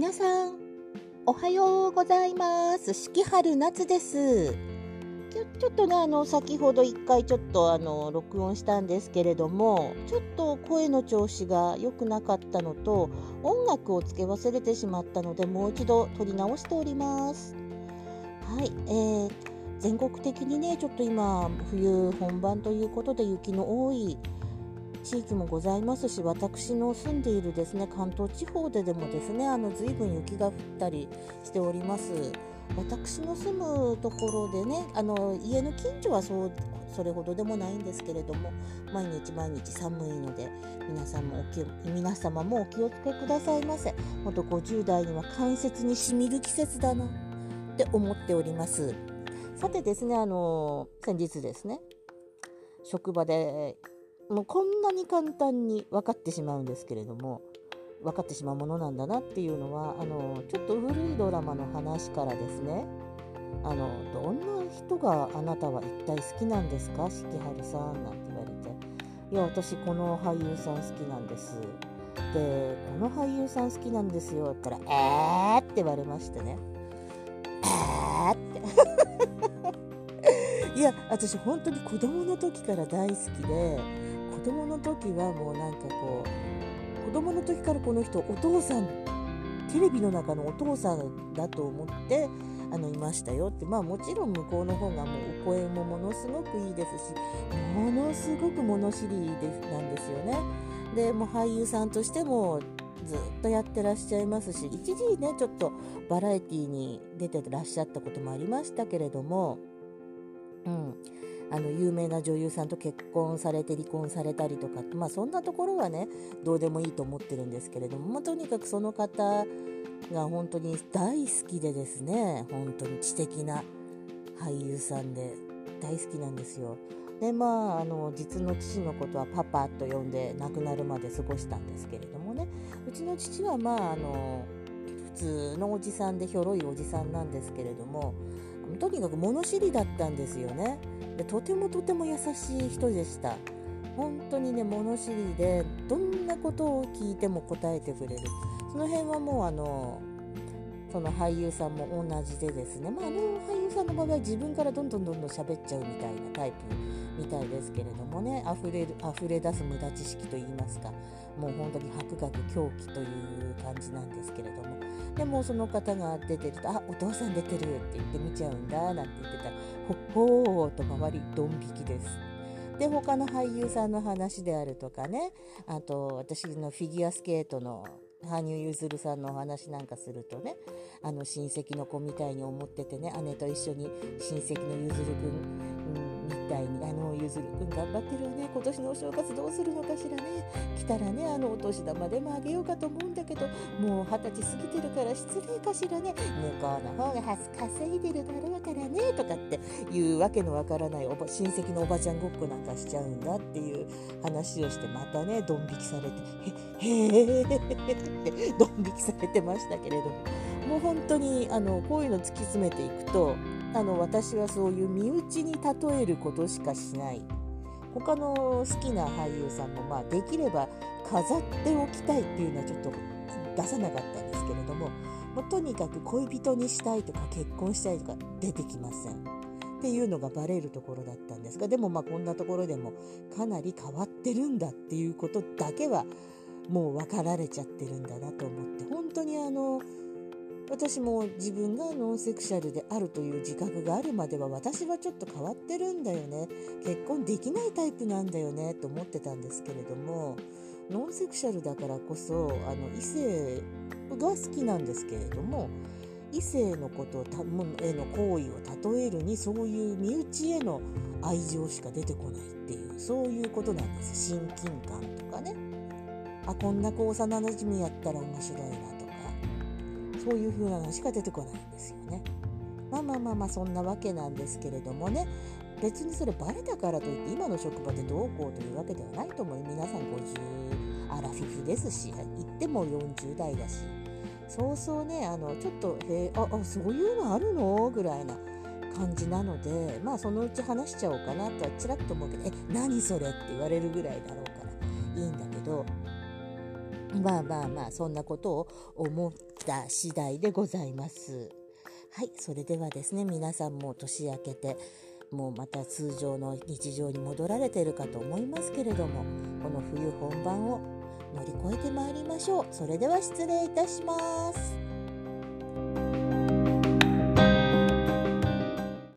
皆さんおはようございます。四季春夏です。ちょっとねあの先ほど1回ちょっとあの録音したんですけれどもちょっと声の調子が良くなかったのと音楽をつけ忘れてしまったのでもう一度撮り直しております。はい、えー、全国的にねちょっと今冬本番ということで雪の多い地域もございますし私の住んでいるですね関東地方ででもですねあの随分雪が降ったりしております。私の住むところでねあの家の近所はそうそれほどでもないんですけれども毎日毎日寒いので皆さんもお気皆様もお気をつけくださいませ。ほんと50代には関節にしみる季節だなって思っております。さてですねあの先日ですね職場でもうこんなに簡単に分かってしまうんですけれども分かってしまうものなんだなっていうのはあのちょっと古いドラマの話からですねあのどんな人があなたは一体好きなんですか？四季春さんなんて言われていや私この俳優さん好きなんですでこの俳優さん好きなんですよって言ったら「えー!」って言われましてね「えー!」って いや私本当に子供の時から大好きで子供の時はもうなんかこう子供の時からこの人お父さんテレビの中のお父さんだと思ってあのいましたよってまあもちろん向こうの方がもうお声もものすごくいいですしものすごく物知りでなんですよね。でもう俳優さんとしてもずっとやってらっしゃいますし一時ねちょっとバラエティーに出てらっしゃったこともありましたけれども、うん、あの有名な女優さんと結婚されて離婚されたりとか、まあ、そんなところはねどうでもいいと思ってるんですけれども、まあ、とにかくその方が本当に大好きでですね本当に知的な俳優さんで大好きなんですよ。でまああの実の父のことはパパと呼んで亡くなるまで過ごしたんですけれどもねうちの父はまああの普通のおじさんでひょろいおじさんなんですけれどもとにかく物知りだったんですよね。でとてもとても優しい人でした本当にね物知りでどんなことを聞いても答えてくれるその辺はもうあのその俳優さんも同じでですね、まあ、あの俳優さんの場合は自分からどんどんどんどん喋っちゃうみたいなタイプみたいですけれどもね。溢れる溢れ出す無駄知識といいますか。もう本当に博学狂気という感じなんですけれども。でもその方が出てると「あお父さん出てる」って言って見ちゃうんだなんて言ってたら「ほっほー」と周りドン引きです。で他の俳優さんの話であるとかね。あと私のフィギュアスケートの羽生結弦さんのお話なんかするとねあの親戚の子みたいに思っててね姉と一緒に親戚の結弦君み、たいにあのずるくん頑張ってるわね。今年のお正月どうするのかしらね。来たらねあのお年玉でもあげようかと思うんだけどもう二十歳過ぎてるから失礼かしらね。向こうの方が稼いでるだろうからねとかっていうわけのわからないおば親戚のおばちゃんごっこなんかしちゃうんだっていう話をしてまたねドン引きされてへへーってドン引きされてましたけれどももう本当にあのこういうの突き詰めていくとあの私はそういう身内に例えることしかしない。他の好きな俳優さんもまあできれば飾っておきたいっていうのはちょっと出さなかったんですけれどももうとにかく恋人にしたいとか結婚したいとか出てきません。っていうのがバレるところだったんですがでもまあこんなところでもかなり変わってるんだっていうことだけはもう分かられちゃってるんだなと思私も自分がノンセクシャルであるという自覚があるまでは私はちょっと変わってるんだよね。結婚できないタイプなんだよねと思ってたんですけれどもノンセクシャルだからこそあの異性が好きなんですけれども異性のことへの行為を例えるにそういう身内への愛情しか出てこないっていうそういうことなんです。親近感とかね。あこんな子幼なじみやったら面白いなそういう風なのしか出てこないんですよね。まあまあまあまあそんなわけなんですけれどもね別にそれバレたからといって今の職場でどうこうというわけではないと思う皆さん50アラフィフですし言っても40代だしそうそうねあのちょっと「へああそういうのあるの?」ぐらいな感じなのでまあそのうち話しちゃおうかなとはちらっと思うけど「え何それ?」って言われるぐらいだろうからいいんだけどまあまあまあそんなことを思った次第でございます。はいそれではですね皆さんも年明けてもうまた通常の日常に戻られているかと思いますけれどもこの冬本番を乗り越えてまいりましょう。それでは失礼いたします。